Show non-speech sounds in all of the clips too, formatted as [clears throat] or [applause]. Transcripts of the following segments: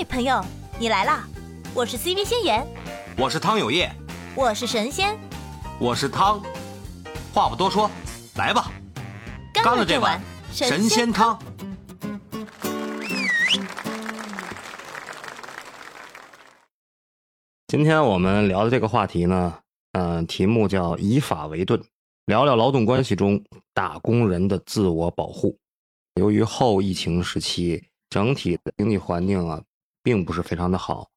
嘿，朋友，你来啦！我是 CV 仙言，我是汤有业，我是神仙，我是汤。话不多说，来吧，干了这碗神仙汤。今天我们聊的这个话题呢，嗯，题目叫以法为盾，聊聊劳动关系中打工人的自我保护。由于后疫情时期整体的经济环境啊，并不是非常的好，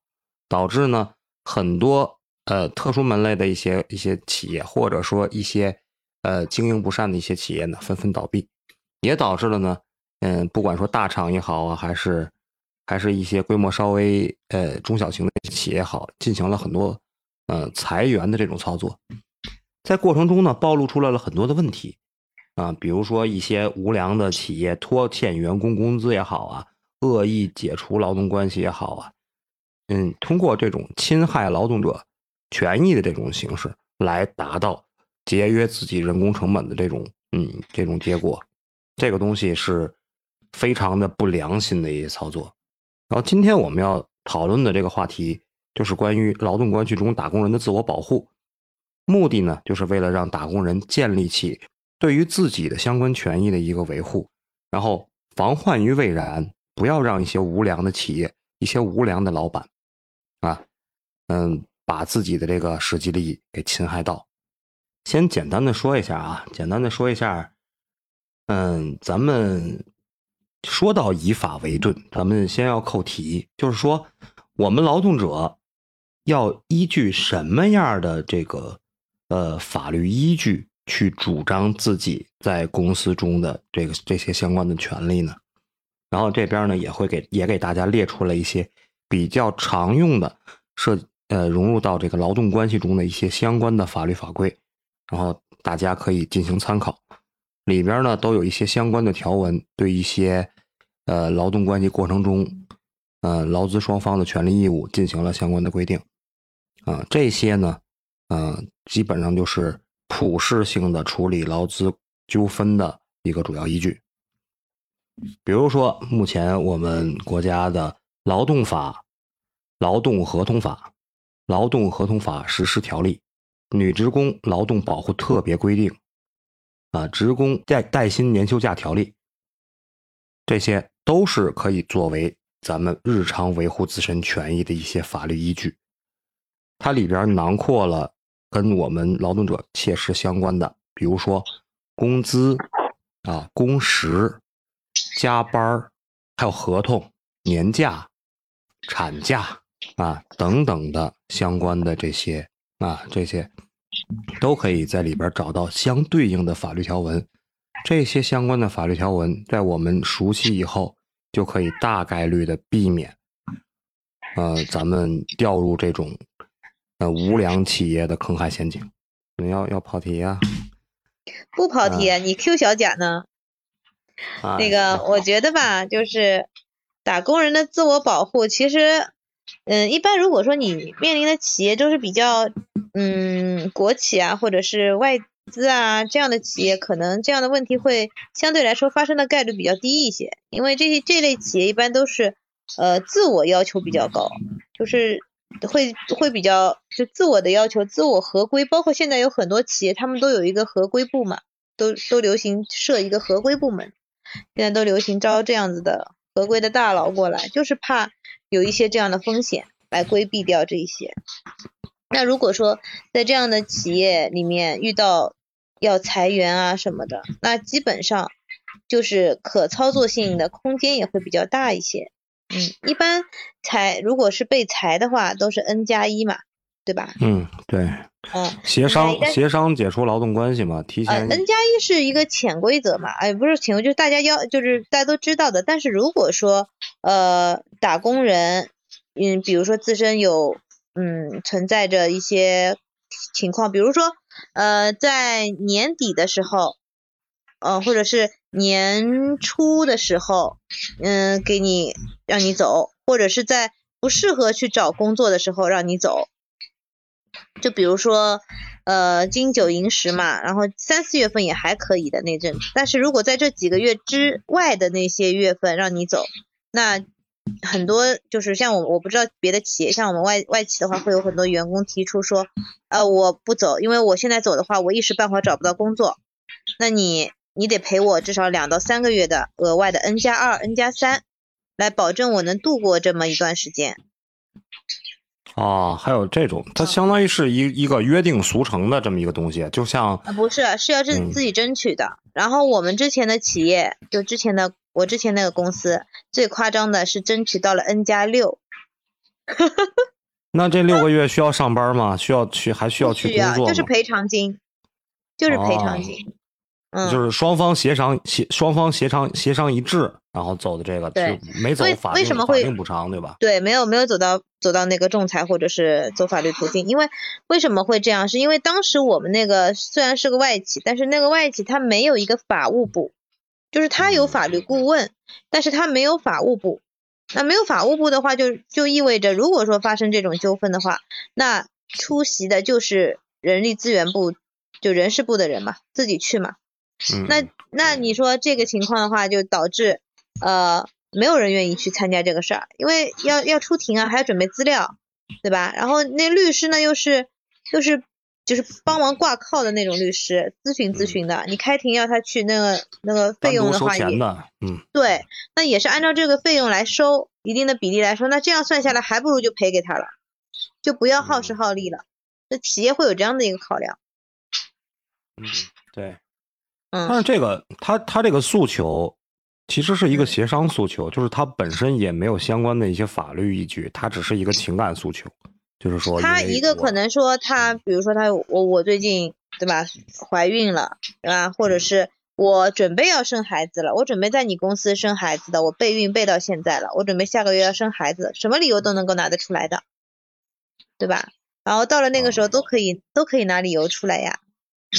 导致呢很多呃特殊门类的一些一些企业，或者说一些呃经营不善的一些企业呢，纷纷倒闭，也导致了呢，嗯，不管说大厂也好啊，还是还是一些规模稍微呃中小型的企业好，进行了很多呃裁员的这种操作，在过程中呢，暴露出来了很多的问题。啊，比如说一些无良的企业拖欠员工工资也好啊，恶意解除劳动关系也好啊，嗯，通过这种侵害劳动者权益的这种形式来达到节约自己人工成本的这种嗯这种结果，这个东西是非常的不良心的一些操作。然后今天我们要讨论的这个话题，就是关于劳动关系中打工人的自我保护。目的呢，就是为了让打工人建立起对于自己的相关权益的一个维护，然后防患于未然，不要让一些无良的企业、一些无良的老板，啊，嗯，把自己的这个实际利益给侵害到。先简单的说一下啊，简单的说一下，嗯，咱们。说到以法为盾，咱们先要扣题，就是说，我们劳动者要依据什么样的这个呃法律依据去主张自己在公司中的这个这些相关的权利呢？然后这边呢也会给也给大家列出了一些比较常用的涉呃融入到这个劳动关系中的一些相关的法律法规，然后大家可以进行参考。里边呢都有一些相关的条文，对一些呃劳动关系过程中，呃劳资双方的权利义务进行了相关的规定，啊这些呢，嗯基本上就是普适性的处理劳资纠纷的一个主要依据。比如说，目前我们国家的劳动法、劳动合同法、劳动合同法实施条例、女职工劳动保护特别规定。啊，职工带带薪年休假条例，这些都是可以作为咱们日常维护自身权益的一些法律依据。它里边囊括了跟我们劳动者切实相关的，比如说工资啊、工时、加班还有合同、年假、产假啊等等的相关的这些啊这些。都可以在里边找到相对应的法律条文，这些相关的法律条文在我们熟悉以后，就可以大概率的避免，呃，咱们掉入这种呃无良企业的坑害陷阱。你要要跑题呀？不跑题，你 Q 小贾呢？那个，我觉得吧，就是打工人的自我保护，其实。嗯，一般如果说你面临的企业都是比较，嗯，国企啊，或者是外资啊这样的企业，可能这样的问题会相对来说发生的概率比较低一些，因为这些这类企业一般都是，呃，自我要求比较高，就是会会比较就自我的要求，自我合规，包括现在有很多企业，他们都有一个合规部嘛，都都流行设一个合规部门，现在都流行招这样子的合规的大佬过来，就是怕。有一些这样的风险来规避掉这些。那如果说在这样的企业里面遇到要裁员啊什么的，那基本上就是可操作性的空间也会比较大一些。嗯，一般裁如果是被裁的话，都是 N 加一嘛，对吧？嗯，对。嗯，协商协商解除劳动关系嘛，提前。N 加一是一个潜规则嘛，哎，不是潜规，就是大家要就是大家都知道的。但是如果说呃，打工人，嗯，比如说自身有，嗯，存在着一些情况，比如说，呃，在年底的时候，呃，或者是年初的时候，嗯，给你让你走，或者是在不适合去找工作的时候让你走，就比如说，呃，金九银十嘛，然后三四月份也还可以的那阵，但是如果在这几个月之外的那些月份让你走。那很多就是像我我不知道别的企业，像我们外外企的话，会有很多员工提出说，呃，我不走，因为我现在走的话，我一时半会儿找不到工作，那你你得赔我至少两到三个月的额外的 N 加二、N 加三，来保证我能度过这么一段时间。哦，还有这种，它相当于是一一个约定俗成的这么一个东西，就像不是是要自自己争取的。然后我们之前的企业，就之前的我之前那个公司，最夸张的是争取到了 N 加六。那这六个月需要上班吗？需要去还需要去工作吗？就是赔偿金，就是赔偿金。就是双方协商协双方协商协商一致，然后走的这个，对，没走法为什么会补偿，对吧？对，没有没有走到走到那个仲裁或者是走法律途径，因为为什么会这样？是因为当时我们那个虽然是个外企，但是那个外企它没有一个法务部，就是它有法律顾问，但是它没有法务部。那没有法务部的话，就就意味着如果说发生这种纠纷的话，那出席的就是人力资源部，就人事部的人嘛，自己去嘛。那那你说这个情况的话，就导致呃没有人愿意去参加这个事儿，因为要要出庭啊，还要准备资料，对吧？然后那律师呢又是又是就是帮忙挂靠的那种律师，咨询咨询的。你开庭要他去那个那个费用的话也嗯对，那也是按照这个费用来收一定的比例来说，那这样算下来还不如就赔给他了，就不要耗时耗力了。那企业会有这样的一个考量。嗯，对。但是这个他他这个诉求其实是一个协商诉求，就是他本身也没有相关的一些法律依据，他只是一个情感诉求，就是说他一个可能说他，比如说他我我最近对吧怀孕了对吧，或者是我准备要生孩子了，我准备在你公司生孩子的，我备孕备到现在了，我准备下个月要生孩子，什么理由都能够拿得出来的，对吧？然后到了那个时候都可以都可以拿理由出来呀。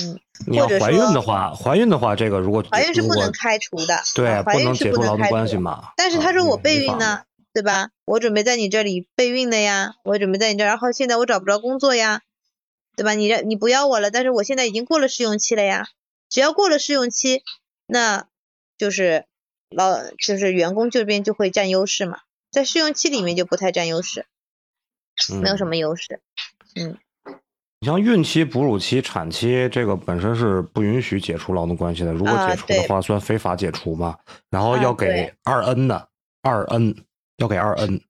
嗯，你要怀孕的话，怀孕的话，这个如果怀孕是不能开除的，对，怀孕是不能开除嘛。但是他说我备孕呢，对吧？我准备在你这里备孕的呀，我准备在你这，然后现在我找不着工作呀，对吧？你这你不要我了，但是我现在已经过了试用期了呀。只要过了试用期，那就是老就是员工这边就会占优势嘛，在试用期里面就不太占优势，没有什么优势，嗯。你像孕期、哺乳期、产期，这个本身是不允许解除劳动关系的。如果解除的话，算非法解除嘛。然后要给二 N 的，二 N 要给二 N。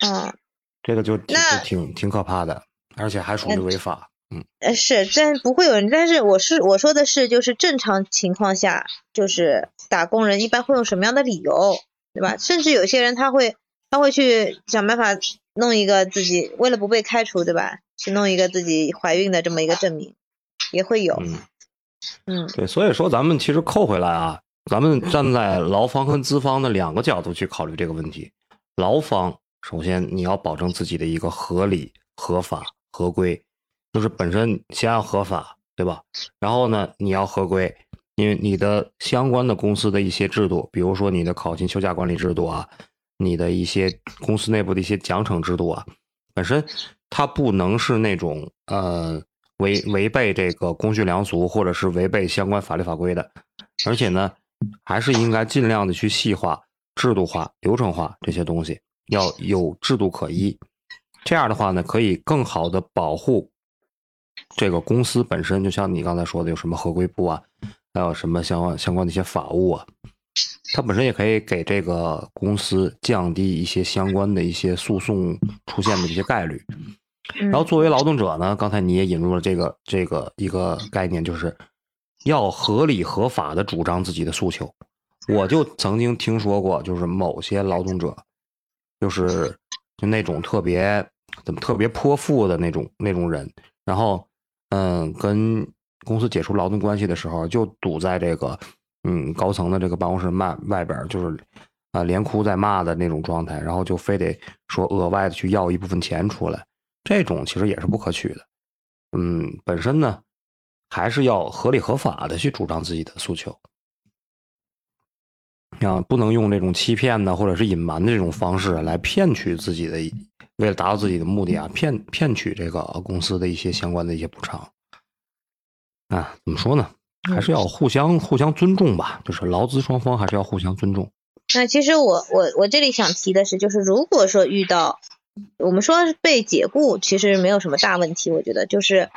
嗯，这个就挺挺挺可怕的，而且还属于违法。嗯，呃是，但不会有人。但是我是我说的是，就是正常情况下，就是打工人一般会用什么样的理由，对吧？甚至有些人他会他会去想办法弄一个自己，为了不被开除，对吧？去弄一个自己怀孕的这么一个证明，也会有。嗯，嗯，对，所以说咱们其实扣回来啊，咱们站在劳方和资方的两个角度去考虑这个问题。劳方首先你要保证自己的一个合理、合法、合规，就是本身先要合法，对吧？然后呢，你要合规，因为你的相关的公司的一些制度，比如说你的考勤休假管理制度啊，你的一些公司内部的一些奖惩制度啊，本身。它不能是那种呃违违背这个公序良俗，或者是违背相关法律法规的，而且呢，还是应该尽量的去细化、制度化、流程化这些东西，要有制度可依。这样的话呢，可以更好的保护这个公司本身。就像你刚才说的，有什么合规部啊，还有什么相关相关的一些法务啊，它本身也可以给这个公司降低一些相关的一些诉讼出现的一些概率。然后作为劳动者呢，刚才你也引入了这个这个一个概念，就是要合理合法的主张自己的诉求。我就曾经听说过，就是某些劳动者，就是就那种特别怎么特别泼妇的那种那种人，然后嗯，跟公司解除劳动关系的时候，就堵在这个嗯高层的这个办公室外外边，就是啊连哭带骂的那种状态，然后就非得说额外的去要一部分钱出来。这种其实也是不可取的，嗯，本身呢，还是要合理合法的去主张自己的诉求，啊，不能用这种欺骗呢或者是隐瞒的这种方式来骗取自己的，为了达到自己的目的啊，骗骗取这个公司的一些相关的一些补偿，啊，怎么说呢？还是要互相互相尊重吧，就是劳资双方还是要互相尊重。那其实我我我这里想提的是，就是如果说遇到我们说被解雇，其实没有什么大问题，我觉得就是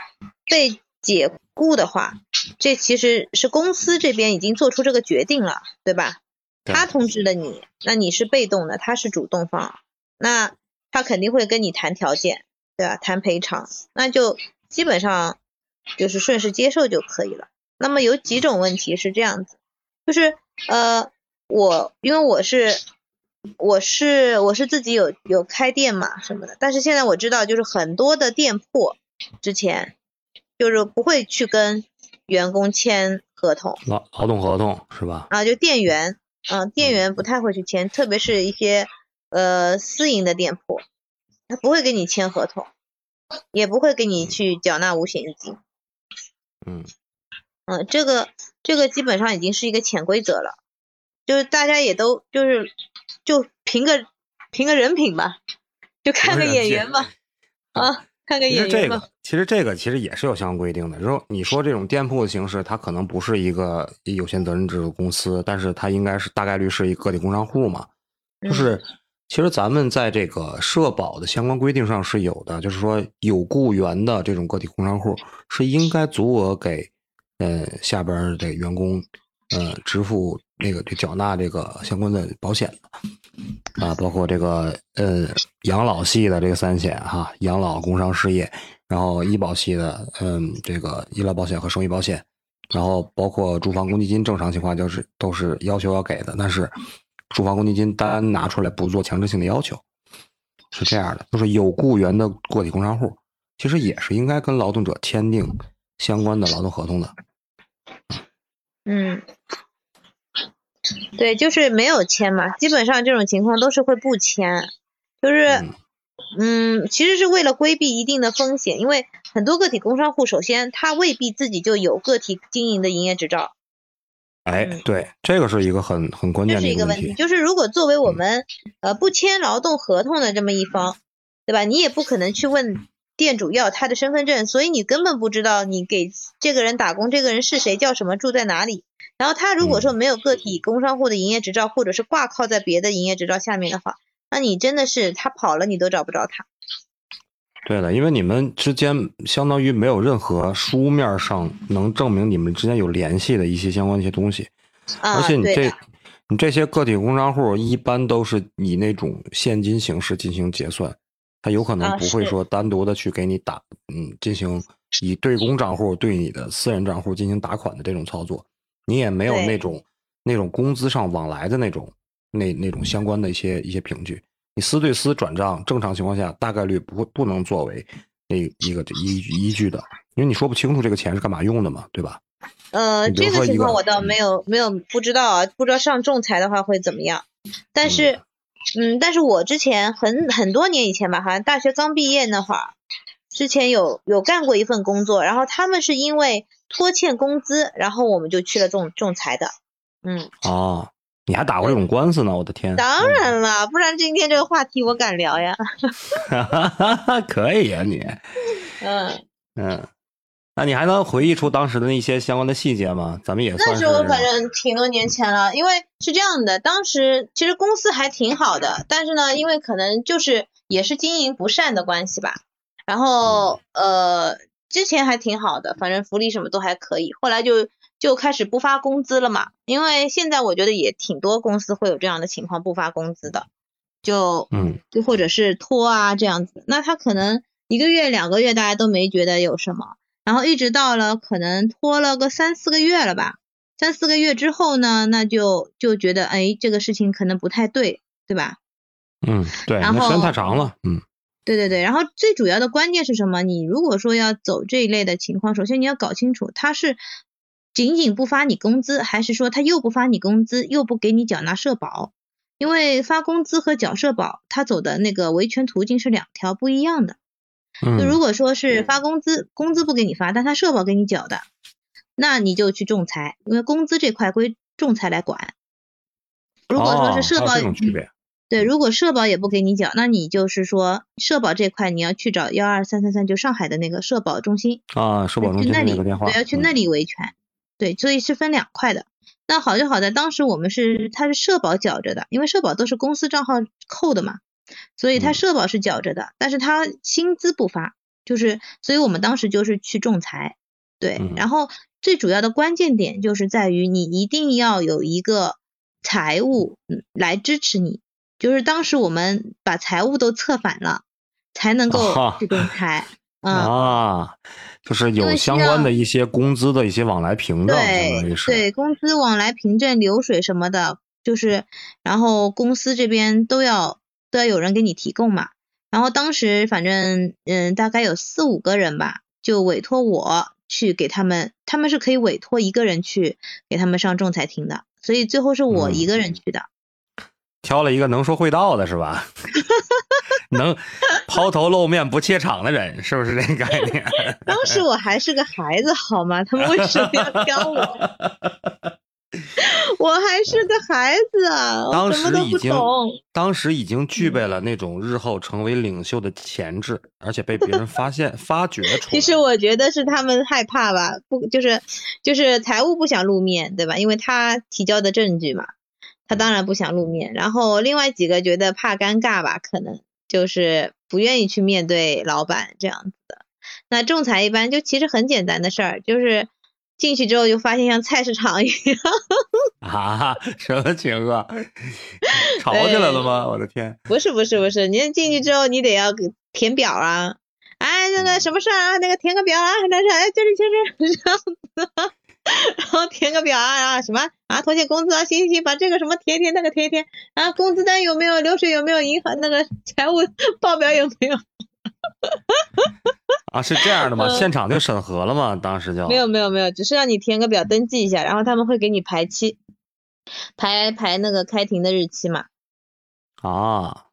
被解雇的话，这其实是公司这边已经做出这个决定了，对吧？他通知了你，那你是被动的，他是主动方，那他肯定会跟你谈条件，对吧？谈赔偿，那就基本上就是顺势接受就可以了。那么有几种问题是这样子，就是呃，我因为我是我是我是自己有有开店嘛什么的，但是现在我知道就是很多的店铺之前就是不会去跟员工签合同，劳劳动合同是吧？啊，就店员。嗯，店员不太会去签，特别是一些呃私营的店铺，他不会给你签合同，也不会给你去缴纳五险一金。嗯嗯，这个这个基本上已经是一个潜规则了，就是大家也都就是就凭个凭个人品吧，就看个演员吧，啊。看个演员这个，其实这个其实也是有相关规定的。说你说这种店铺的形式，它可能不是一个有限责任制的公司，但是它应该是大概率是一个体工商户嘛。就是其实咱们在这个社保的相关规定上是有的，就是说有雇员的这种个体工商户是应该足额给呃下边的员工呃支付那个就缴纳这个相关的保险的。啊，包括这个呃养老系的这个三险哈，养老、工伤、失业，然后医保系的嗯这个医疗保险和生育保险，然后包括住房公积金，正常情况就是都是要求要给的，但是住房公积金单拿出来不做强制性的要求，是这样的，就是有雇员的个体工商户，其实也是应该跟劳动者签订相关的劳动合同的。嗯。对，就是没有签嘛，基本上这种情况都是会不签，就是，嗯，其实是为了规避一定的风险，因为很多个体工商户，首先他未必自己就有个体经营的营业执照。哎，对，这个是一个很很关键的一个问题，就是如果作为我们呃不签劳动合同的这么一方，对吧？你也不可能去问店主要他的身份证，所以你根本不知道你给这个人打工，这个人是谁，叫什么，住在哪里。然后他如果说没有个体工商户的营业执照，或者是挂靠在别的营业执照下面的话，那你真的是他跑了你都找不着他。对的，因为你们之间相当于没有任何书面上能证明你们之间有联系的一些相关一些东西。而且你这你这些个体工商户一般都是以那种现金形式进行结算，他有可能不会说单独的去给你打嗯进行以对公账户对你的私人账户进行打款的这种操作。你也没有那种那种工资上往来的那种那那种相关的一些一些凭据，你私对私转账，正常情况下大概率不会不能作为那一个依依据的，因为你说不清楚这个钱是干嘛用的嘛，对吧？呃，这个情况我倒没有没有不知道啊，不知道上仲裁的话会怎么样。但是，嗯，但是我之前很很多年以前吧，好像大学刚毕业那会儿，之前有有干过一份工作，然后他们是因为。拖欠工资，然后我们就去了仲仲裁的，嗯。哦，你还打过这种官司呢？我的天！当然了，不然今天这个话题我敢聊呀。[laughs] 可以呀，[laughs] 你。嗯嗯，那你还能回忆出当时的那些相关的细节吗？咱们也。那时候反正挺多年前了，因为是这样的，当时其实公司还挺好的，但是呢，因为可能就是也是经营不善的关系吧，然后呃。之前还挺好的，反正福利什么都还可以，后来就就开始不发工资了嘛。因为现在我觉得也挺多公司会有这样的情况，不发工资的，就嗯，就或者是拖啊这样子。那他可能一个月两个月大家都没觉得有什么，然后一直到了可能拖了个三四个月了吧，三四个月之后呢，那就就觉得哎这个事情可能不太对，对吧？嗯，对，那时间太长了，嗯。对对对，然后最主要的关键是什么？你如果说要走这一类的情况，首先你要搞清楚他是仅仅不发你工资，还是说他又不发你工资，又不给你缴纳社保？因为发工资和缴社保，他走的那个维权途径是两条不一样的。就如果说是发工资，工资不给你发，但他社保给你缴的，那你就去仲裁，因为工资这块归仲裁来管。如果说是社保。对，如果社保也不给你缴，那你就是说社保这块你要去找幺二三三三，就上海的那个社保中心啊，社保中心那里个电话，对，要去那里维权。对，所以是分两块的。那好就好在当时我们是他是社保缴着的，因为社保都是公司账号扣的嘛，所以他社保是缴着的，但是他薪资不发，就是所以我们当时就是去仲裁，对，然后最主要的关键点就是在于你一定要有一个财务来支持你，就是当时我们把财务都策反了，才能够去仲裁。啊，就是有相关的一些工资的一些往来凭证，对对，工资往来凭证、流水什么的，就是然后公司这边都要都要有人给你提供嘛。然后当时反正嗯，大概有四五个人吧，就委托我去给他们，他们是可以委托一个人去给他们上仲裁庭的，所以最后是我一个人去的。挑了一个能说会道的是吧？[laughs] 能抛头露面不怯场的人，是不是这个概念？[laughs] 当时我还是个孩子，好吗？他们为什么要挑我？[laughs] 我还是个孩子啊！当时已经，当时已经具备了那种日后成为领袖的潜质，而且被别人发现、发掘出来。其实我觉得是他们害怕吧，不就是就是财务不想露面，对吧？因为他提交的证据嘛，他当然不想露面。然后另外几个觉得怕尴尬吧，可能。就是不愿意去面对老板这样子的，那仲裁一般就其实很简单的事儿，就是进去之后就发现像菜市场一样 [laughs] 啊，[laughs] 什么情况？[laughs] 吵起来了吗？我的天！不是不是不是，您进去之后你得要填表啊，哎那个什么事儿啊，那个填个表啊，那是哎就是就是这样子。然后填个表啊啊什么啊拖欠工资啊行行行把这个什么填一填那个填一填啊工资单有没有流水有没有银行那个财务报表有没有？啊是这样的吗？现场就审核了吗？当时就没有没有没有，只是让你填个表登记一下，然后他们会给你排期，排排那个开庭的日期嘛。啊，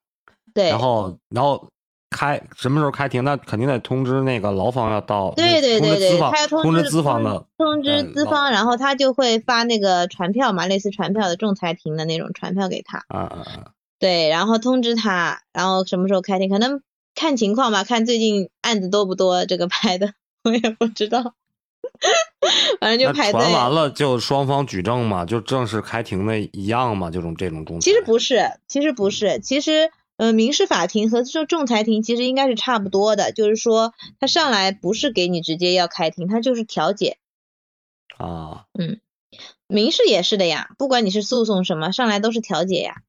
对，然后然后。开什么时候开庭？那肯定得通知那个劳方要到，对对对对，他要通知资方的，通知资方，然后他就会发那个传票嘛，类似传票的仲裁庭的那种传票给他。啊啊啊！对，然后通知他，然后什么时候开庭？可能看情况吧，看最近案子多不多，这个拍的我也不知道。[laughs] 反正就排。传完了就双方举证嘛，就正式开庭的一样嘛，这种这种仲裁。其实不是，其实不是，其实。呃，民事法庭和就仲裁庭其实应该是差不多的，就是说他上来不是给你直接要开庭，他就是调解。啊，嗯，民事也是的呀，不管你是诉讼什么，上来都是调解呀。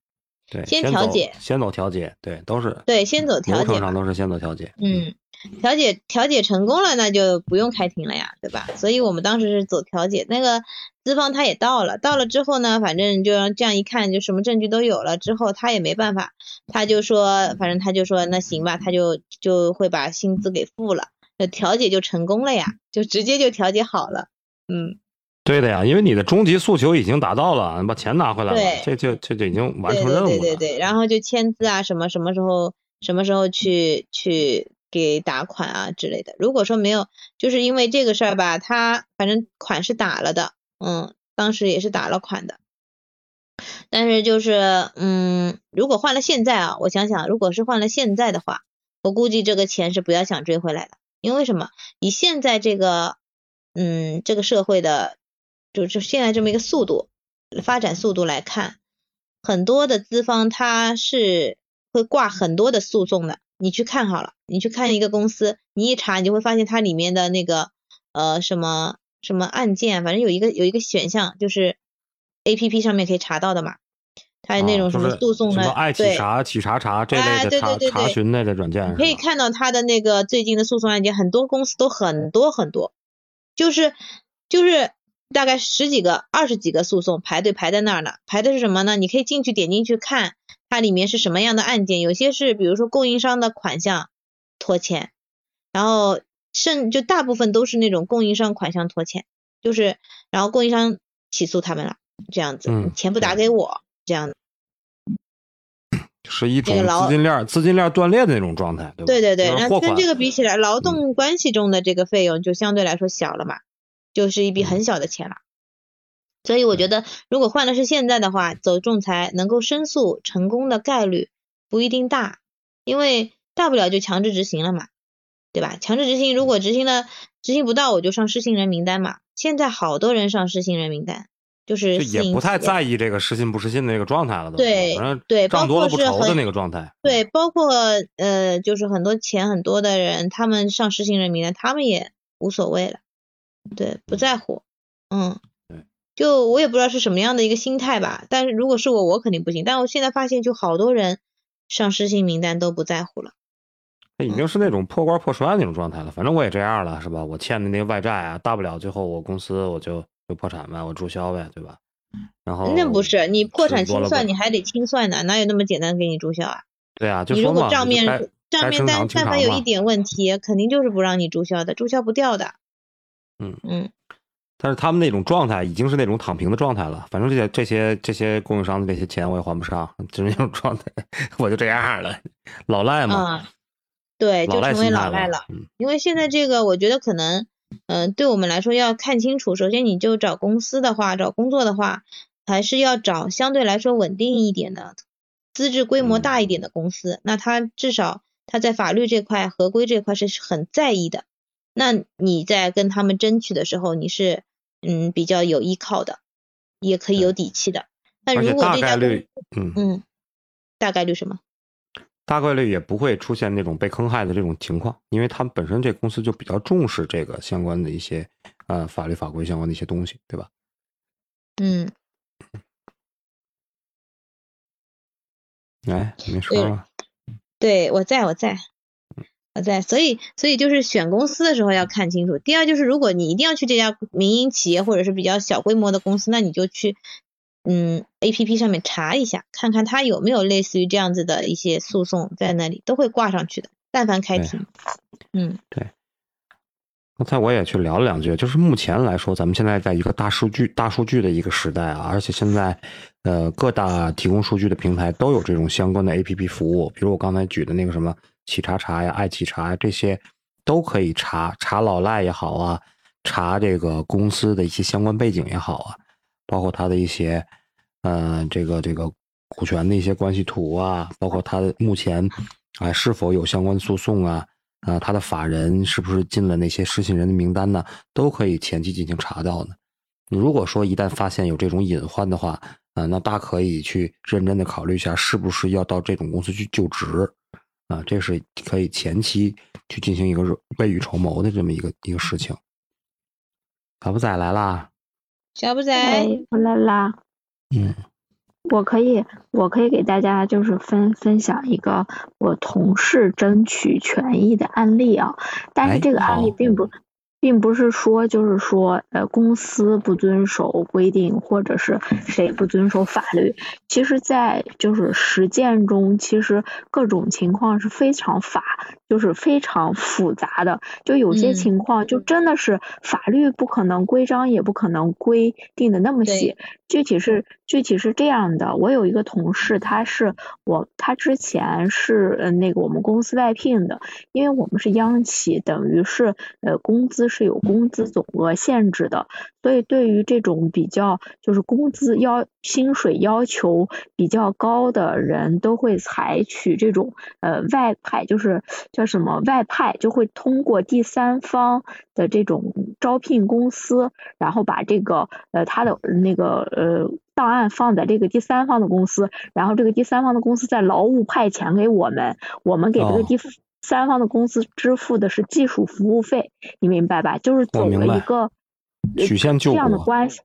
对，先调解，先走调解，对，都是。对，先走调解。流程上都是先走调解。嗯。调解调解成功了，那就不用开庭了呀，对吧？所以我们当时是走调解，那个资方他也到了，到了之后呢，反正就这样一看，就什么证据都有了，之后他也没办法，他就说，反正他就说那行吧，他就就会把薪资给付了，那调解就成功了呀，就直接就调解好了，嗯，对的呀，因为你的终极诉求已经达到了，你把钱拿回来了，这就这就已经完成任务了，对对对，然后就签字啊，什么什么时候什么时候去去。给打款啊之类的，如果说没有，就是因为这个事儿吧，他反正款是打了的，嗯，当时也是打了款的，但是就是，嗯，如果换了现在啊，我想想，如果是换了现在的话，我估计这个钱是不要想追回来的，因为什么？以现在这个，嗯，这个社会的，就是现在这么一个速度发展速度来看，很多的资方他是会挂很多的诉讼的。你去看好了，你去看一个公司，你一查，你就会发现它里面的那个呃什么什么案件，反正有一个有一个选项，就是 A P P 上面可以查到的嘛，它那种什么诉讼的，什么爱企查、企查查这类的查查询类的软件，可以看到它的那个最近的诉讼案件，很多公司都很多很多，就是就是大概十几个、二十几个诉讼排队排在那儿呢，排的是什么呢？你可以进去点进去看。它里面是什么样的案件？有些是比如说供应商的款项拖欠，然后甚就大部分都是那种供应商款项拖欠，就是然后供应商起诉他们了，这样子，钱不打给我，这样子，是一种资金链资金链断裂的那种状态，对对对对，那跟这个比起来，劳动关系中的这个费用就相对来说小了嘛，就是一笔很小的钱了。所以我觉得，如果换的是现在的话，走仲裁能够申诉成功的概率不一定大，因为大不了就强制执行了嘛，对吧？强制执行，如果执行了执行不到，我就上失信人名单嘛。现在好多人上失信人名单，就是也不太在意这个失信不失信的那个状态了，都对反正对，账多了不愁的那个状态。对，包括呃，就是很多钱很多的人，他们上失信人名单，他们也无所谓了，对，不在乎，嗯，对，就我也不知道是什么样的一个心态吧，但是如果是我，我肯定不行。但我现在发现，就好多人上失信名单都不在乎了。那已经是那种破罐破摔那种状态了。反正我也这样了，是吧？我欠的那个外债啊，大不了最后我公司我就就破产呗，我注销呗，对吧？然后那不是你破产清算，你你还得清算呢，哪有那么简单给你注销啊？对啊，就你如果账面该账面但但凡有一点问题，肯定就是不让你注销的，注销不掉的。嗯嗯。但是他们那种状态已经是那种躺平的状态了，反正这些这些这些供应商的这些钱我也还不上，就是那种状态，我就这样了，老赖嘛。啊，对，就成为老赖了。嗯，因为现在这个，我觉得可能，嗯、对我们来说要看清楚。首先，你就找公司的话，找工作的话，还是要找相对来说稳定一点的、资质规模大一点的公司。那他至少他在法律这块、合规这块是很在意的。那你在跟他们争取的时候，你是嗯比较有依靠的，也可以有底气的。那如果这家概率，嗯，嗯，大概率什么？大概率也不会出现那种被坑害的这种情况，因为他们本身这公司就比较重视这个相关的一些呃法律法规相关的一些东西，对吧？嗯，哎，你说了，对我在我在我在，所以所以就是选公司的时候要看清楚。第二就是，如果你一定要去这家民营企业或者是比较小规模的公司，那你就去嗯 A P P 上面查一下，看看它有没有类似于这样子的一些诉讼在那里，都会挂上去的。但凡开庭，嗯对刚才我也去聊了两句，就是目前来说，咱们现在在一个大数据、大数据的一个时代啊，而且现在，呃，各大提供数据的平台都有这种相关的 APP 服务，比如我刚才举的那个什么企查查呀、爱企查呀，这些都可以查查老赖也好啊，查这个公司的一些相关背景也好啊，包括他的一些，呃，这个这个股权的一些关系图啊，包括他的目前啊、是否有相关诉讼啊。啊，他的法人是不是进了那些失信人的名单呢？都可以前期进行查到的。如果说一旦发现有这种隐患的话，啊，那大可以去认真的考虑一下，是不是要到这种公司去就职，啊，这是可以前期去进行一个未雨绸缪的这么一个一个事情。小布仔来啦，小布仔，哎，我来啦。嗯，我可以，我可以给大家就是分分享一个我同事争取权益的案例啊，但哎是这个案例并不，并不是说就是说呃公司不遵守规定，或者是谁不遵守法律。其实，在就是实践中，其实各种情况是非常法，就是非常复杂的。就有些嗯情况就真的是法律不可能规章，也不可能规定的那么细。具体是具体是这样的，我有一个同事，他是我他之前是呃那个我们公司外聘的，因为我们是央企，等于是呃工资是有工资总额限制的，所以对于这种比较就是工资要薪水要求比较高的人，都会采取这种呃外派，就是叫什么外派，就会通过第三方的这种招聘公司，然后把这个呃他的那个呃档案放在这个第三方的公司，然后这个第三方的公司在劳务派遣给我们，我们给这哦个第三方的公司支付的是技术服务费，你明白吧？就是走了一个呃曲线救这样的关系。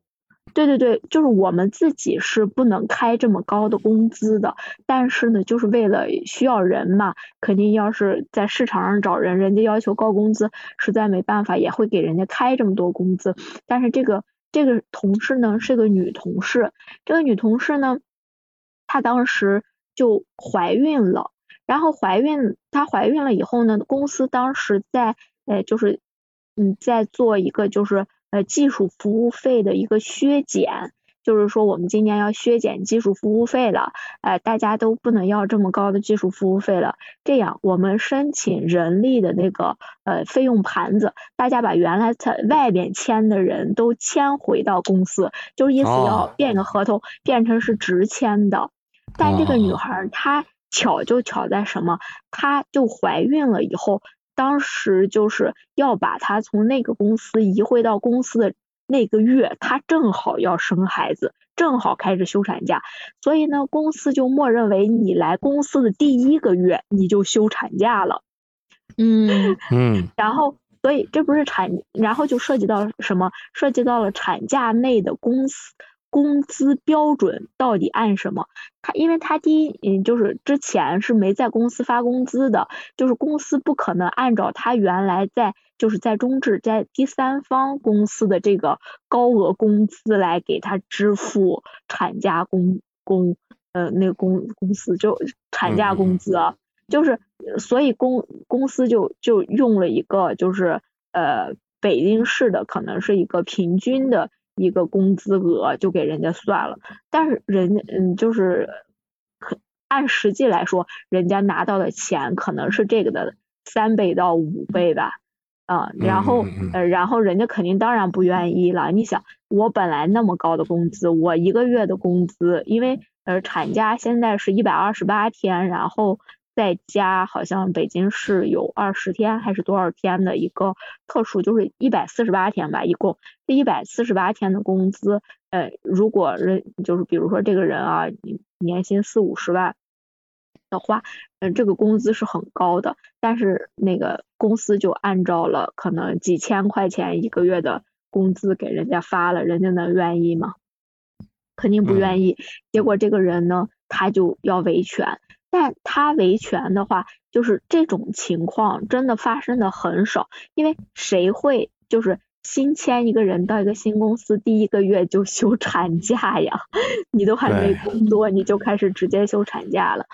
对对对，就是我们自己是不能开这么高的工资的，但是呢，就是为了需要人嘛，肯定要是在市场上找人，人家要求高工资，实在没办法，也会给人家开这么多工资。但是这个这个同事呢是个女同事，这个女同事呢，她当时就怀孕了，然后怀孕，她怀孕了以后呢，公司当时在呃就是嗯在做一个就是呃技术服务费的一个削减。就是说，我们今年要削减技术服务费了，呃，大家都不能要这么高的技术服务费了。这样，我们申请人力的那个呃费用盘子，大家把原来在外边签的人都签回到公司，就是意思要哦变个合同，变成是直签的。但这个女哦孩儿她巧就巧在什么？她就怀孕了以后，当时就是要把她从那个公司移回到公司的那个月他正好要生孩子，正好开始休产假，所以呢，公司就默认为你来公司的第一个月你就休产假了。嗯 [laughs] 嗯，然后，所以这不是产，然后就涉及到什么？涉及到了产假内的公司工资标准到底按什么？他因为他第一，嗯，就是之前是没在公司发工资的，就是公司不可能按照他原来在就是在中置在第三方公司的这个高额工资来给他支付产假工工呃那个公公司就产假工资啊。就是，所以公公司就就用了一个，就是呃北京市的可能是一个平均的一个工资额，就给人家算了。但是人家嗯，就是按实际来说，人家拿到的钱可能是这个的三倍到五倍吧，啊，然后呃，然后人家肯定当然不愿意了。你想，我本来那么高的工资，我一个月的工资，因为呃产假现在是一百二十八天，然后。在家好像北京市有二十天还是多少天的一个特殊，就是一百四十八天吧，一共这一百四十八天的工资，呃，如果人就是比如说这个人啊，年薪四五十万的话，嗯，这个工资是很高的，但是那个公司就按照了可能几千块钱一个月的工资给人家发了，人家能愿意吗？肯定不愿意。结果这个人呢，他就要维权。但他维权的话，就是这种情况真的发生的很少，因为谁会就是新签一个人到一个新公司第一个月就休产假呀？[laughs] 你都还没工作，你就开始直接休产假了，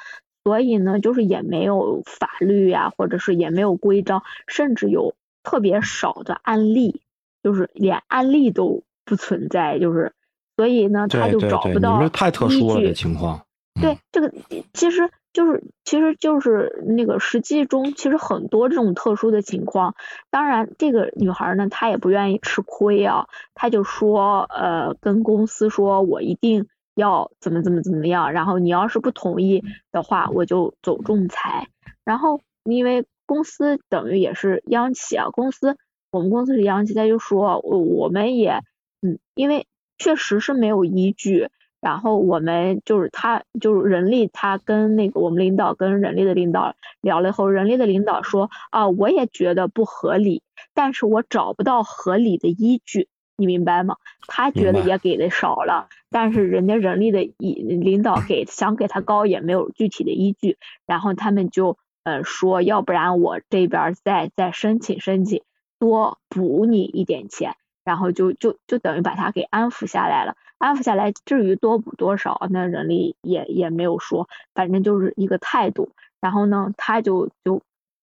所以呢，就是也没有法律呀，或者是也没有规章，甚至有特别少的案例，就是连案例都不存在，就是所以呢，他就找不到太特殊了这情况。对这个其实。就是，其实就是那个实际中，其实很多这种特殊的情况。当然，这个女孩呢，她也不愿意吃亏啊，她就说，呃，跟公司说，我一定要怎么怎么怎么样。然后你要是不同意的话，我就走仲裁。然后因为公司等于也是央企啊，公司我们公司是央企，他就说，我们也，嗯，因为确实是没有依据。然后我们就是他，就是人力，他跟那个我们领导跟人力的领导聊了以后，人力的领导说啊，我也觉得不合理，但是我找不到合理的依据，你明白吗？他觉得也给的少了，但是人家人力的领领导给想给他高也没有具体的依据，然后他们就呃说，要不然我这边再再申请申请，多补你一点钱，然后就就就等于把他给安抚下来了。安抚下来，至于多补多少，那人力也也没有说，反正就是一个态度。然后呢，他就就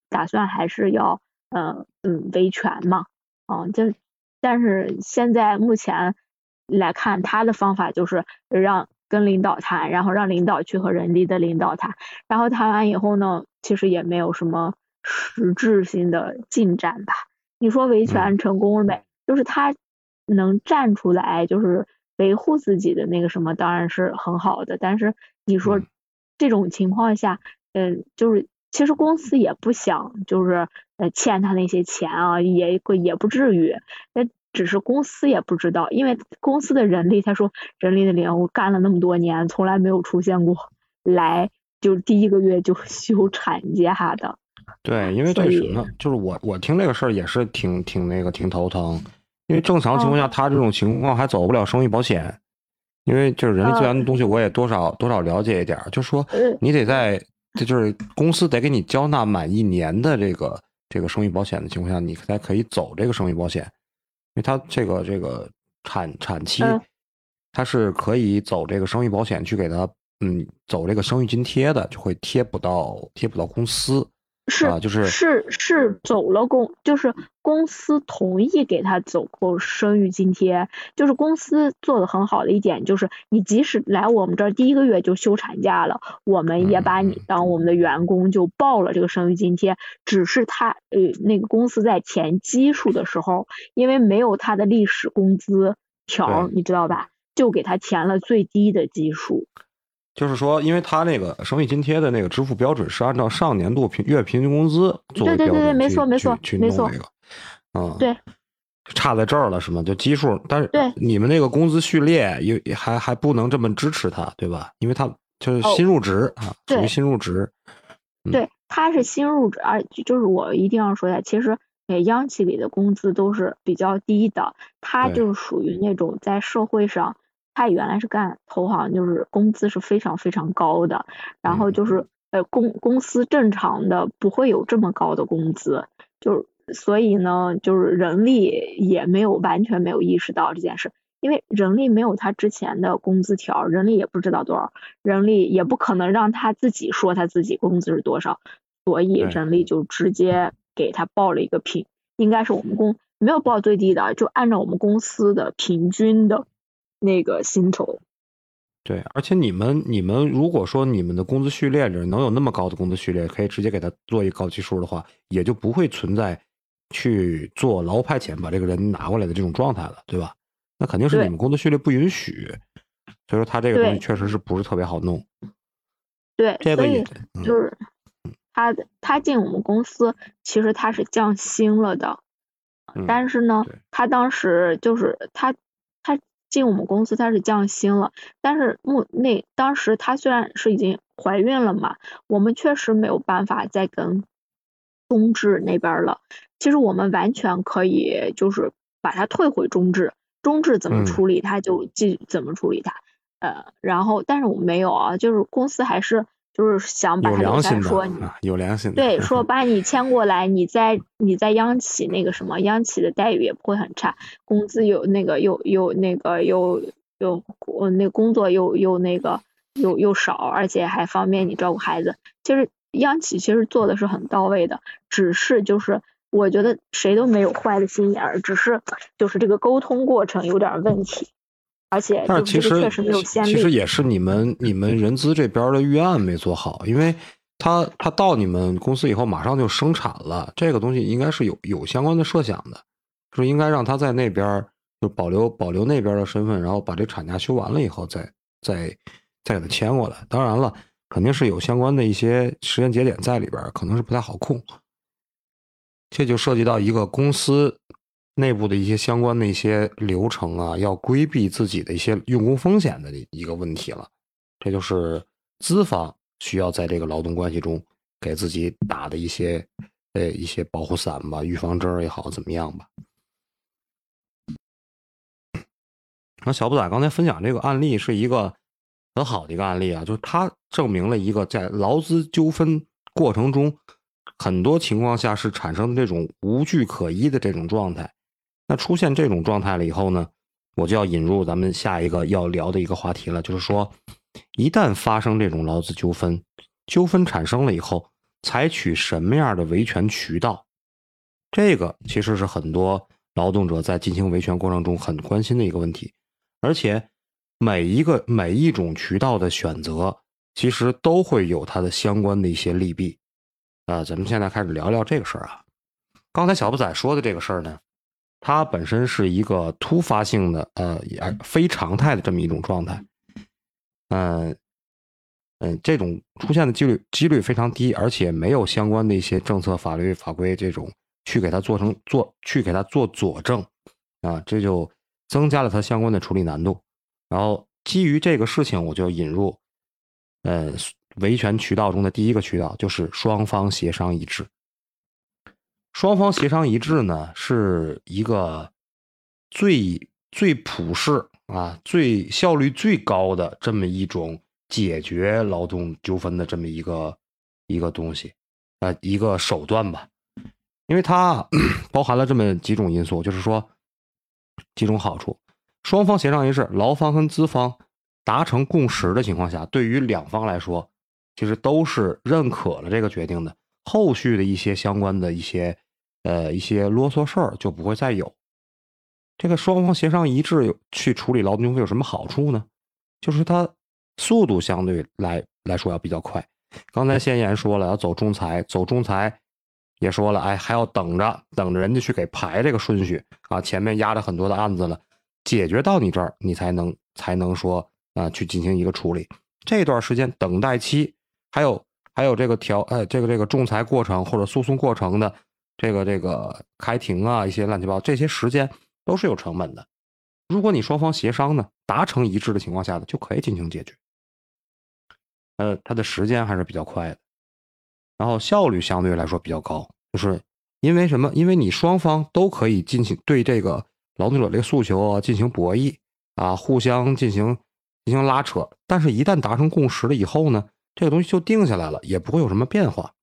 打算还是要，嗯嗯维权嘛，嗯，就但是现在目前来看，他的方法就是让跟领导谈，然后让领导去和人力的领导谈，然后谈完以后呢，其实也没有什么实质性的进展吧。你说维权成功了没？就是他能站出来，就是。维护自己的那个什么当然是很好的，但是你说这种情况下，嗯，就是其实公司也不想就是呃欠他那些钱啊，也也不至于，那只是公司也不知道，因为公司的人力他说人力的领我干了那么多年，从来没有出现过来就第一个月就 [laughs] 休产假的。对，因为这什么，就是我我听这个事儿也是挺挺那个挺头疼。因为正常情况下，他这种情况还走不了生育保险，因为就是人力资源的东西，我也多少多少了解一点。就说你得在，这就是公司得给你交纳满一年的这个这个生育保险的情况下，你才可以走这个生育保险。因为他这个这个产产期，他是可以走这个生育保险去给他嗯走这个生育津贴的，就会贴补到贴补到公司。是，就是是是走了公，就是公司同意给他走过生育津贴，就是公司做的很好的一点，就是你即使来我们这儿第一个月就休产假了，我们也把你当我们的员工就报了这个生育津贴，只是他呃那个公司在填基数的时候，因为没有他的历史工资条，你知道吧，就给他填了最低的基数。就是说，因为他那个生育津贴的那个支付标准是按照上年度平月平均工资作为标准错，没错，去没错，那个，嗯，对，差在这儿了，是吗？就基数，但是对你们那个工资序列也还还不能这么支持他，对吧？因为他就是新入职啊，属于新入职。嗯对，他是新入职，而就是我一定要说一下，其实呃，央企里的工资都是比较低的，他就属于那种在社会上，他原来是干投行，就是工资是非常非常高的，然后嗯。就是呃公公司正常的不会有这么高的工资，就是所以呢，就是人力也没有完全没有意识到这件事。因为人力没有他之前的工资条，人力也不知道多少，人力也不可能让他自己说他自己工资是多少，所以人力就直接给他报了一个平，应该是我们公没有报最低的，就按照我们公司的平均的那个薪酬。对，而且你们你们如果说你们的工资序列里能有那么高的工资序列，可以直接给他做一个高基数的话，也就不会存在去做劳务派遣把这个人拿过来的这种状态了，对吧？那肯定是你们工资序列不允许，所以说他这个东西确实是不是特别好弄。对，这个也嗯就是他的他进我们公司，其实他是降薪了的，嗯但是呢，他当时就是他他进我们公司他是降薪了，但是目那当时他虽然是已经怀孕了嘛，我们确实没有办法再跟中置那边儿了。其实我们完全可以就是把它退回中置，中置怎么嗯处理他就继怎么处理它。呃，然后但是我们没有啊，就是公司还是就是想把有它留下良心的说有良心的。对，[laughs] 说把你签过来，你在你在央企那个什么，央企的待遇也不会很差，工资有那个又又那个又又呃那工作又又那个又又少，而且还方便你照顾孩子。其实央企其实做的是很到位的，只是就是我觉得谁都没有坏的心眼儿，只是就是这个沟通过程有点儿问题，而且但是其实确实没有先例。其实也是你们你们人资这边的预案没做好，因为他他到你们公司以后马上就生产了，这个东西应该是有有相关的设想的，就是应该让他在那边就保留保留那边的身份，然后把这产假休完了以后再再再给他签过来。当然了，肯定是有相关的一些时间节点在里边，可能是不太好控。这就涉及到一个公司内部的一些相关的一些流程啊，要规避自己的一些用工风险的一个问题了。这就是资方需要在这个劳动关系中给自己打的一些呃一些保护伞吧，预防针儿也好，怎么样吧。那小布仔刚才分享这个案例是一个很好的一个案例啊，就是它证明了一个在劳资纠纷过程中，很多情况下是产生这种无据可依的这种状态。那出现这种状态了以后呢，我就要引入咱们下一个要聊的一个话题了，就是说，一旦发生这种劳资纠纷，纠纷产生了以后，采取什么样的维权渠道？这个其实是很多劳动者在进行维权过程中很关心的一个问题，而且每一个每一种渠道的选择，其实都会有它的相关的一些利弊。啊，咱们现在开始聊聊这个事儿啊。刚才小不仔说的这个事儿呢，它本身是一个突发性的，呃，也非常态的这么一种状态。嗯嗯，这种出现的几率几率非常低，而且没有相关的一些政策、法律法规这种去给它做成做去给它做佐证啊，这就增加了它相关的处理难度。然后基于这个事情，我就引入，呃，维权渠道中的第一个渠道就是双方协商一致。双方协商一致呢，是一个最最普适啊、最效率最高的这么一种解决劳动纠纷的这么一个一个东西，啊，一个手段吧。因为它 [clears throat] 包含了这么几种因素，就是说几种好处。双方协商一致，劳方跟资方达成共识的情况下，对于两方来说，其实都是认可了这个决定的。后续的一些相关的一些呃一些啰嗦事儿就不会再有。这个双方协商一致去处理劳动纠纷有什么好处呢？就是它速度相对来来说要比较快。刚才先言说了要走仲裁，走仲裁也说了，哎，还要等着等着人家去给排这个顺序啊，前面压着很多的案子了，解决到你这儿，你才能才能说啊去进行一个处理。这段时间等待期，还有还有这个调呃这个这个仲裁过程或者诉讼过程的这个这个开庭啊，一些乱七八糟这些时间都是有成本的。如果你双方协商呢，达成一致的情况下呢，就可以进行解决。呃，它的时间还是比较快的，然后效率相对来说比较高，就是因为什么？因为你双方都可以进行对这个劳动者这个诉求啊进行博弈啊，互相进行进行拉扯。但是，一旦达成共识了以后呢，这个东西就定下来了，也不会有什么变化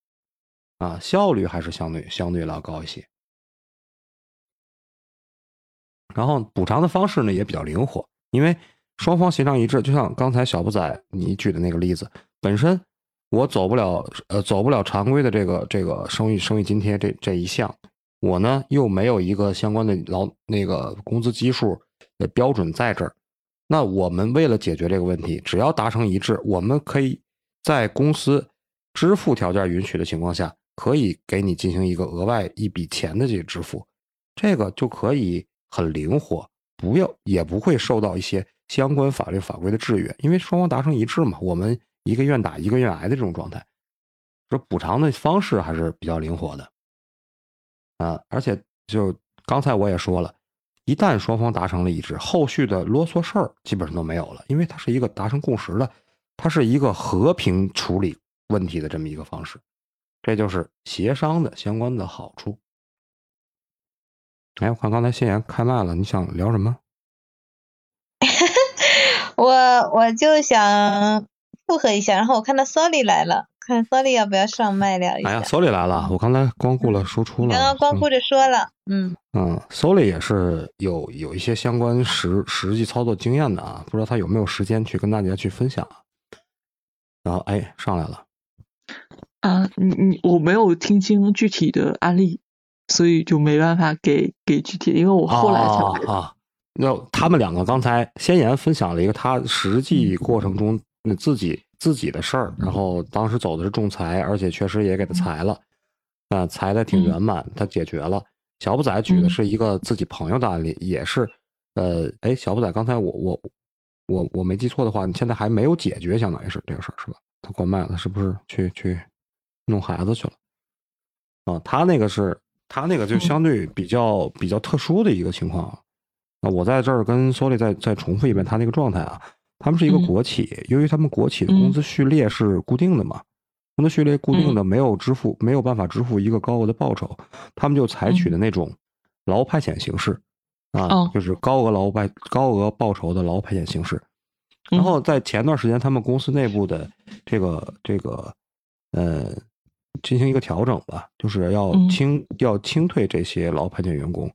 啊，效率还是相对相对要高一些。然后补偿的方式呢也比较灵活，因为。双方协商一致，就像刚才小不仔你举的那个例子，本身我走不了，呃，走不了常规的这个这个生育生育津贴这这一项，我呢又没有一个相关的劳那个工资基数的标准在这儿，那我们为了解决这个问题，只要达成一致，我们可以在公司支付条件允许的情况下，可以给你进行一个额外一笔钱的这个支付，这个就可以很灵活，不要也不会受到一些。相关法律法规的制约，因为双方达成一致嘛，我们一个愿打一个愿挨的这种状态，说补偿的方式还是比较灵活的，啊，而且就刚才我也说了，一旦双方达成了一致，后续的啰嗦事儿基本上都没有了，因为它是一个达成共识的，它是一个和平处理问题的这么一个方式，这就是协商的相关的好处。哎，我看刚才谢言开麦了，你想聊什么？[laughs] 我我就想附和一下，然后我看到 Solly 来了，看 Solly 要不要上麦聊一下。哎呀，Solly 来了，我刚才光顾了输出了。刚刚光顾着说了，嗯。嗯，Solly 也是有有一些相关实实际操作经验的啊，不知道他有没有时间去跟大家去分享。然后哎，上来了。啊，你你我没有听清具体的案例，所以就没办法给给具体，因为我后来才啊。那他们两个刚才先言分享了一个他实际过程中自己自己的事儿，然后当时走的是仲裁，而且确实也给他裁了，啊，裁的挺圆满，他解决了。小不仔举的是一个自己朋友的案例，也是，呃，哎，小不仔刚才我我我我没记错的话，你现在还没有解决，相当于是这个事儿是吧？他关麦了，是不是去去弄孩子去了？啊，他那个是他那个就相对比较比较特殊的一个情况。那我在这儿跟 Solly 再再重复一遍他那个状态啊，他们是一个国企，由于他们国企的工资序列是固定的嘛，工资序列固定的没有支付没有办法支付一个高额的报酬，他们就采取的那种劳务派遣形式啊，就是高额劳派高额报酬的劳务派遣形式。然后在前段时间，他们公司内部的这个这个呃进行一个调整吧，就是要清要清退这些劳派遣员工。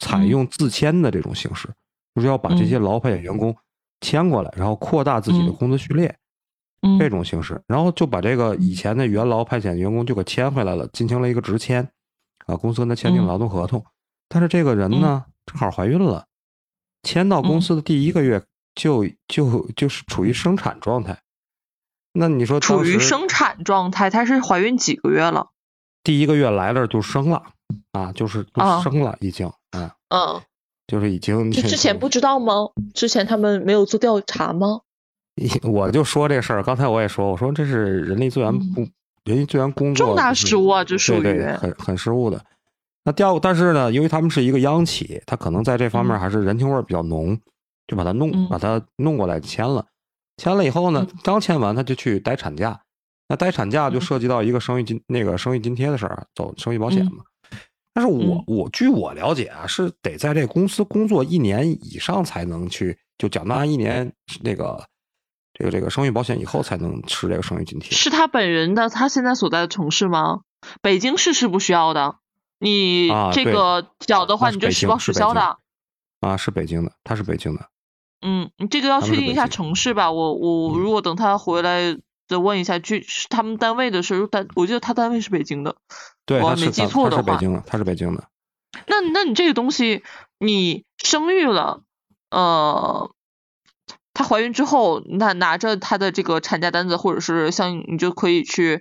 采用自签的这种形式，就是要把这些劳派遣员工签过来，然后扩大自己的工资序列，这种形式，然后就把这个以前的原劳派遣员工就给签回来了，进行了一个直签，啊，公司跟他签订劳动合同，但是这个人呢正好怀孕了，签到公司的第一个月就就就是处于生产状态，那你说处于生产状态，她是怀孕几个月了？第一个月来了就生了，啊，就是生了已经。嗯嗯，就是已经就之前不知道吗？之前他们没有做调查吗？[laughs] 我就说这事儿，刚才我也说，我说这是人力资源部人力资源工作重大失误啊，这属于很很失误的。那调，但是呢，因为他们是一个央企，他可能在这方面还是人情味比较浓，就把他弄把他弄过来签了。签了以后呢，刚签完他就去待产假，那待产假就涉及到一个生育津那个生育津贴的事儿，走生育保险嘛。但是我我据我了解啊，是得在这公司工作一年以上才能去就缴纳一年那个这个这个生育保险以后才能吃这个生育津贴。是他本人的他现在所在的城市吗？北京市是不需要的，你这个缴的话你就实报实销的。啊，是北京的，他是北京的。嗯，你这个要确定一下城市吧。我我如果等他回来。再问一下，具他们单位的事，单我记得他单位是北京的，对，我没记错的话，他是北京的，他是北京的。那那你这个东西，你生育了，呃，她怀孕之后，那拿着她的这个产假单子，或者是像你就可以去，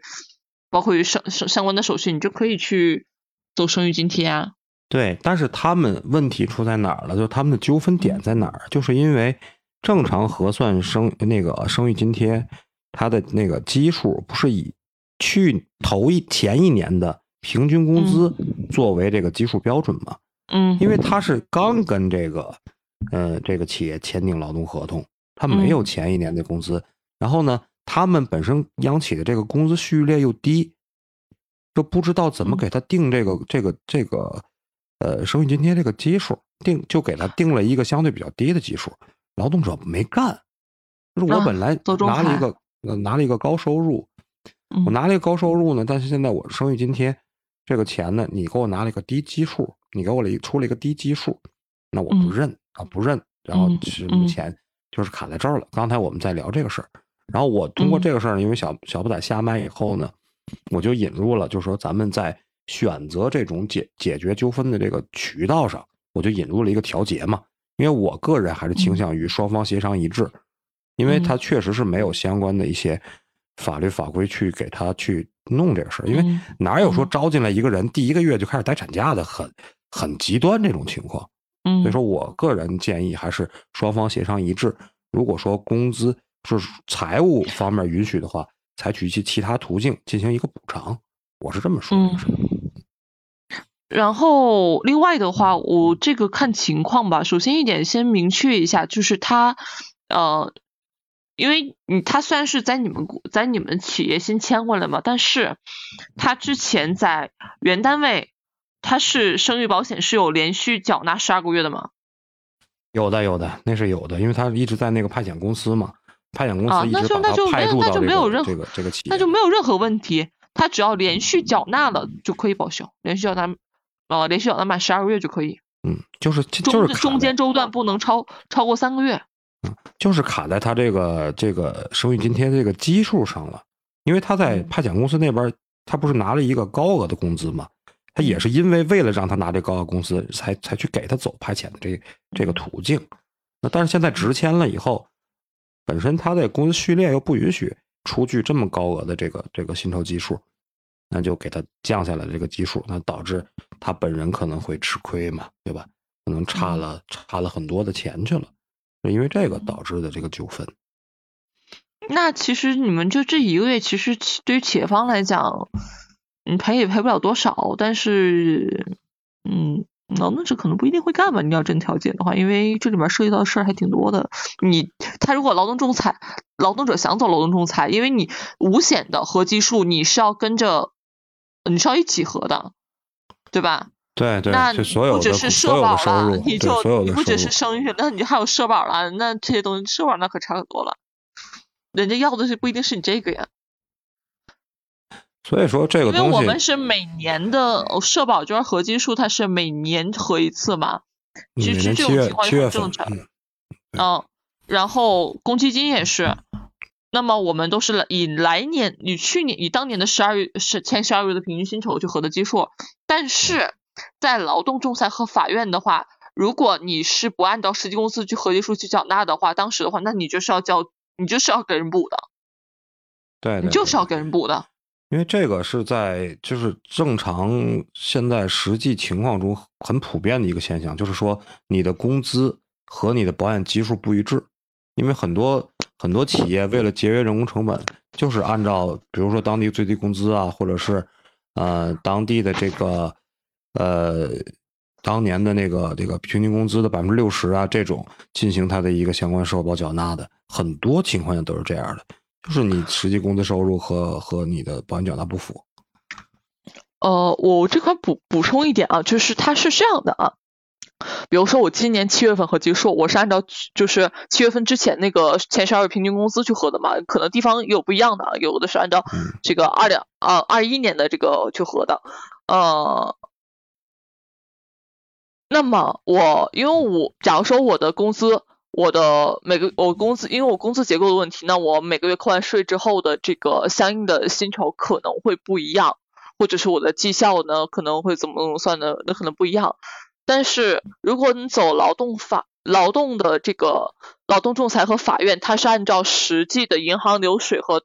包括于相相相关的手续，你就可以去走生育津贴啊。对，但是他们问题出在哪儿了？就是他们的纠纷点在哪儿？就是因为正常核算生那个生育津贴。它的那个基数不是以去头一前一年的平均工资作为这个基数标准嘛。嗯，因为他是刚跟这个呃这个企业签订劳动合同，他没有前一年的工资，然后呢，他们本身央企的这个工资序列又低，就不知道怎么给他定这个这个这个呃生育津贴这个基数，定就给他定了一个相对比较低的基数，劳动者没干，就是我本来拿了一个呃拿了一个高收入，我拿了一个高收入呢，但是现在我生育津贴这个钱呢，你给我拿了一个低基数。你给我了一出了一个低基数，那我不认啊，不认。然后是目前就是卡在这儿了。刚才我们在聊这个事儿，然后我通过这个事儿，因为小小不仔下麦以后呢，我就引入了，就是说咱们在选择这种解解决纠纷的这个渠道上，我就引入了一个调节嘛。因为我个人还是倾向于双方协商一致，因为他确实是没有相关的一些法律法规去给他去弄这个事儿。因为哪有说招进来一个人第一个月就开始待产假的很。很极端这种情况，嗯，所以说我个人建议还是双方协商一致。如果说工资是财务方面允许的话，采取一些其他途径进行一个补偿，我是这么说。嗯。然后另外的话，我这个看情况吧。首先一点，先明确一下，就是他，呃，因为你他虽然是在你们在你们企业先签过来嘛，但是他之前在原单位。他是生育保险是有连续缴纳十二个月的吗？有的，有的，那是有的，因为他一直在那个派遣公司嘛，派遣公司一直把他派驻到这个这个这个企业，那就没有任何问题。他只要连续缴纳了就可以报销，连续缴纳呃连续缴纳满十二个月就可以。嗯，就是就是中间周段不能超超过三个月。嗯，就是卡在他这个这个生育津贴这个基数上了，因为他在派遣公司那边，他不是拿了一个高额的工资嘛。他也是因为为了让他拿这高额工资，才才去给他走派遣的这这个途径。那但是现在直签了以后，本身他的工资序列又不允许出具这么高额的这个这个薪酬基数，那就给他降下来这个基数，那导致他本人可能会吃亏嘛，对吧？可能差了差了很多的钱去了，是因为这个导致的这个纠纷。那其实你们就这一个月，其实对于企业方来讲。你赔也赔不了多少，但是，嗯，劳动者可能不一定会干吧？你要真调解的话，因为这里面涉及到的事儿还挺多的。你他如果劳动仲裁，劳动者想走劳动仲裁，因为你五险的合计数你是要跟着，你是要一起合的，对吧？对对。那不只是社保了，你就你不只是生育，那你还有社保了，那这些东西社保那可差很多了，人家要的是不一定是你这个呀。所以说这个东西，因为我们是每年的社保就是合计数，它是每年合一次嘛，其实这种情况也很正常。嗯，然后公积金也是，那么我们都是以来年、以去年、以当年的十二月是前十二月的平均薪酬去核的基数，但是在劳动仲裁和法院的话，如果你是不按照实际工资去合计数去缴纳的话，当时的话，那你就是要交，你就是要给人补的，对，你就是要给人补的。因为这个是在就是正常现在实际情况中很普遍的一个现象，就是说你的工资和你的保险基数不一致。因为很多很多企业为了节约人工成本，就是按照比如说当地最低工资啊，或者是呃当地的这个呃当年的那个这个平均工资的百分之六十啊这种进行它的一个相关社保缴纳的，很多情况下都是这样的。就是你实际工资收入和和你的保险缴纳不符。呃，我这块补补充一点啊，就是它是这样的啊，比如说我今年七月份合计数，我是按照就是七月份之前那个前十二月平均工资去合的嘛，可能地方有不一样的，有的是按照这个二两啊二一年的这个去合的，呃，那么我因为我假如说我的工资。我的每个我工资，因为我工资结构的问题，那我每个月扣完税之后的这个相应的薪酬可能会不一样，或者是我的绩效呢可能会怎么怎么算的，那可能不一样。但是如果你走劳动法、劳动的这个劳动仲裁和法院，它是按照实际的银行流水和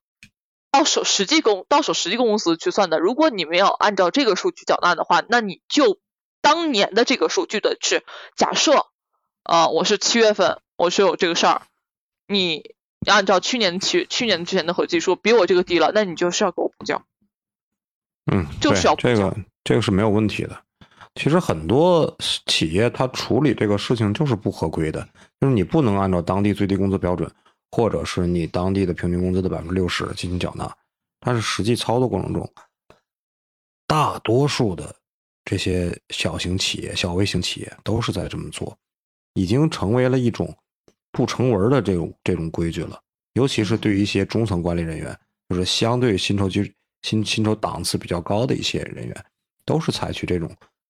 到手实际工到手实际工资去算的。如果你没有按照这个数据缴纳的话，那你就当年的这个数据的是假设，呃，我是七月份。我是有这个事儿，你按照去年去去年之前的合计数比我这个低了，那你就是要给我补交。嗯，就是要补这个这个是没有问题的。其实很多企业它处理这个事情就是不合规的，就是你不能按照当地最低工资标准，或者是你当地的平均工资的百分之六十进行缴纳。但是实际操作过程中，大多数的这些小型企业、小微型企业都是在这么做，已经成为了一种不成文的这种这种规矩了。尤其是对于一些中层管理人员，就是相对薪酬基薪薪酬档次比较高的一些人员，都是采取这种。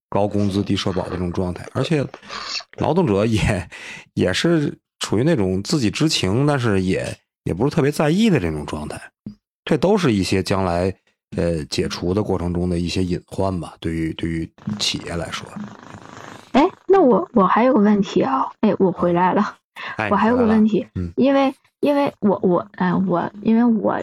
高工资低社保的这种状态，而且劳动者也也是处于那种自己知情，但是也也不是特别在意的这种状态。这都是一些将来呃解除的过程中的一些隐患吧。对于对于企业来说，哎，那我我还有个问题啊，哎，我回来了，我还有个问题，因为。因为我我哎我因为我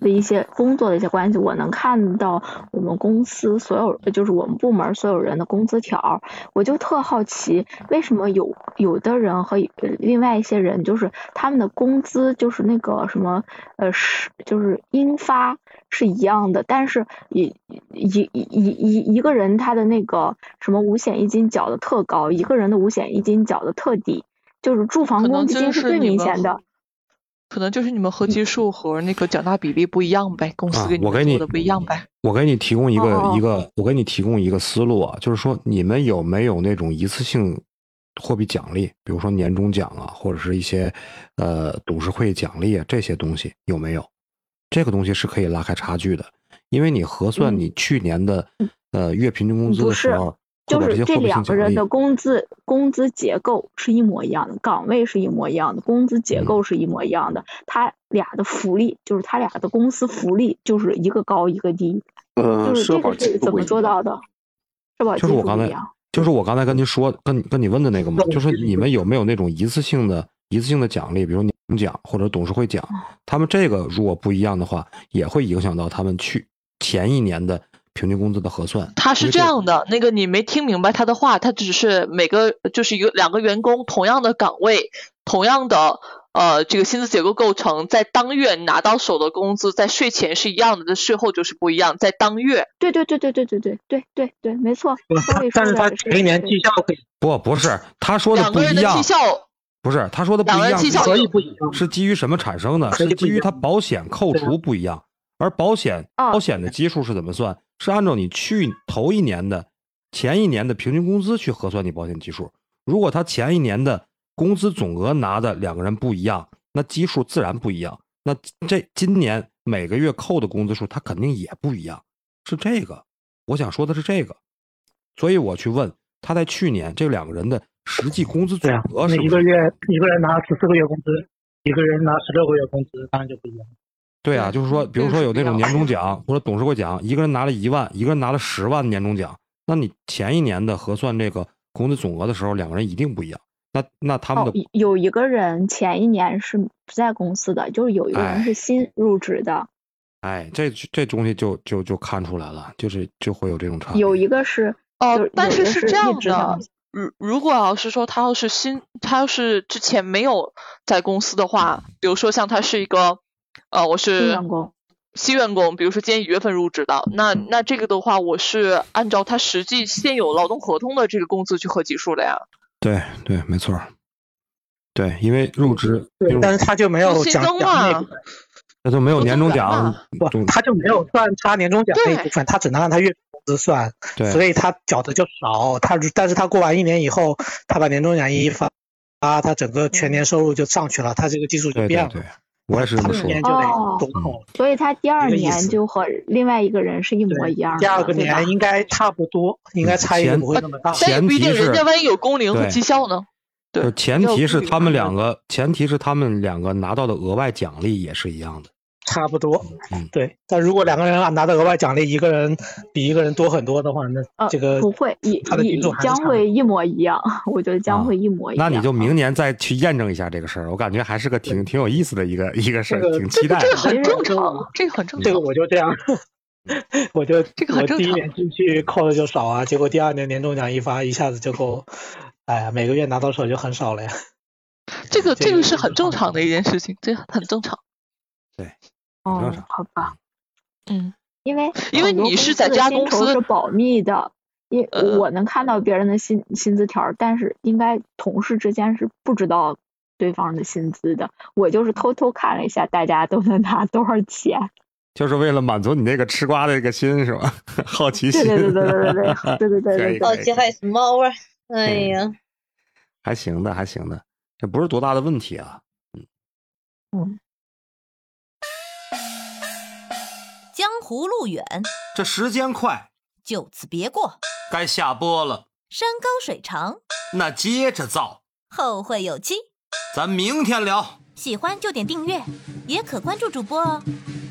的一些工作的一些关系，我能看到我们公司所有就是我们部门所有人的工资条，我就特好奇，为什么有有的人和另外一些人，就是他们的工资就是那个什么呃是就是应发是一样的，但是一一一一一个人他的那个什么五险一金缴的特高，一个人的五险一金缴的特低，就是住房公积金是最明显的。[laughs] 可能就是你们合计数和那个缴纳比例不一样呗，公司给你做的不一样呗。我给你提供一个一个，我给你提供一个思路啊，就是说你们有没有那种一次性货币奖励，比如说年终奖啊，或者是一些呃董事会奖励啊这些东西有没有？这个东西是可以拉开差距的，因为你核算你去年的呃月平均工资的时候。就是这两个人的工资工资结构是一模一样的，岗位是一模一样的，工资结构是一模一样的，他俩的福利就是他俩的公司福利就是一个高一个低，就是这个是怎么做到的？社保就是我刚才就是我刚才跟您说跟跟你问的那个嘛，就是你们有没有那种一次性的一次性的奖励，比如年终奖或者董事会奖，他们这个如果不一样的话，也会影响到他们去前一年的。平均工资的核算，他是这样的，那个你没听明白他的话，他只是每个就是一个两个员工同样的岗位，同样的呃这个薪资结构构成，在当月拿到手的工资在税前是一样的，在税后就是不一样，在当月。对对对对对对对对对对，没错。但是他前一年绩效可以不不是他说的不一样。两个人的绩效不是他说的不一样，所以不一样是基于什么产生的？是基于他保险扣除不一样，而保险保险的基数是怎么算？是按照你去头一年的前一年的平均工资去核算你保险基数。如果他前一年的工资总额拿的两个人不一样，那基数自然不一样。那这今年每个月扣的工资数，他肯定也不一样。是这个，我想说的是这个。所以我去问他在去年这两个人的实际工资总额是一个月一个人拿十四个月工资，一个人拿十六个月工资，当然就不一样。对啊，就是说，比如说有那种年终 [laughs] 奖或者董事会奖，一个人拿了一万，一个人拿了十万年终奖，那你前一年的核算这个工资总额的时候，两个人一定不一样。那那他们的有一个人前一年是不在公司的，就是有一个人是新入职的。哎，这这东西就就就看出来了，就是就会有这种差。有一个是哦，但是是这样的，如如果要是说他要是新，他要是之前没有在公司的话，比如说像他是一个。呃，我是新员工，新员工，比如说今年一月份入职的，那那这个的话，我是按照他实际现有劳动合同的这个工资去合计数的呀。对对，没错。对，因为入职，对，但是他就没有奖奖那部分，那就没有年终奖，不，他就没有算他年终奖那一部分，他只能按他月工资算，对，所以他缴的就少。他但是他过完一年以后，他把年终奖一发，啊，他整个全年收入就上去了，他这个基数就变了。我也是这么说。哦，所以他第二年就和另外一个人是一模一样。第二个年应该差不多，应该差异不会那么大。但不一定，人家万一有工龄和绩效呢？对，前提是他们两个，前提是他们两个拿到的额外奖励也是一样的。差不多，嗯，对。但如果两个人啊拿的额外奖励，一个人比一个人多很多的话，那这个不会，一将会一模一样。[laughs] 我觉得将会一模一样。那你就明年再去验证一下这个事儿，我感觉还是个挺挺有意思的一个一个事儿，挺期待。这个很正常，这个很正常。这个我就这样，[laughs] 我就这个我第一年进去扣的就少啊，结果第二年年终奖一发，一下子就够，哎呀，每个月拿到手就很少了呀。这个这个是很正常的一件事情，这很正常。对。哦，好吧，嗯，因为因为你是在家公司是保密的，因我能看到别人的薪薪资条，但是应该同事之间是不知道对方的薪资的。我就是偷偷看了一下，大家都能拿多少钱。就是为了满足你那个吃瓜的这个心是吧？[laughs] 好奇心。对对对对对对 [laughs] 对对对。好奇害死猫啊！哎呀，还行的，还行的，这不是多大的问题啊。嗯嗯。江湖路远，这时间快，就此别过。该下播了。山高水长，那接着造。后会有期，咱明天聊。喜欢就点订阅，也可关注主播哦。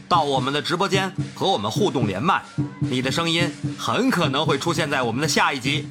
到我们的直播间和我们互动连麦，你的声音很可能会出现在我们的下一集。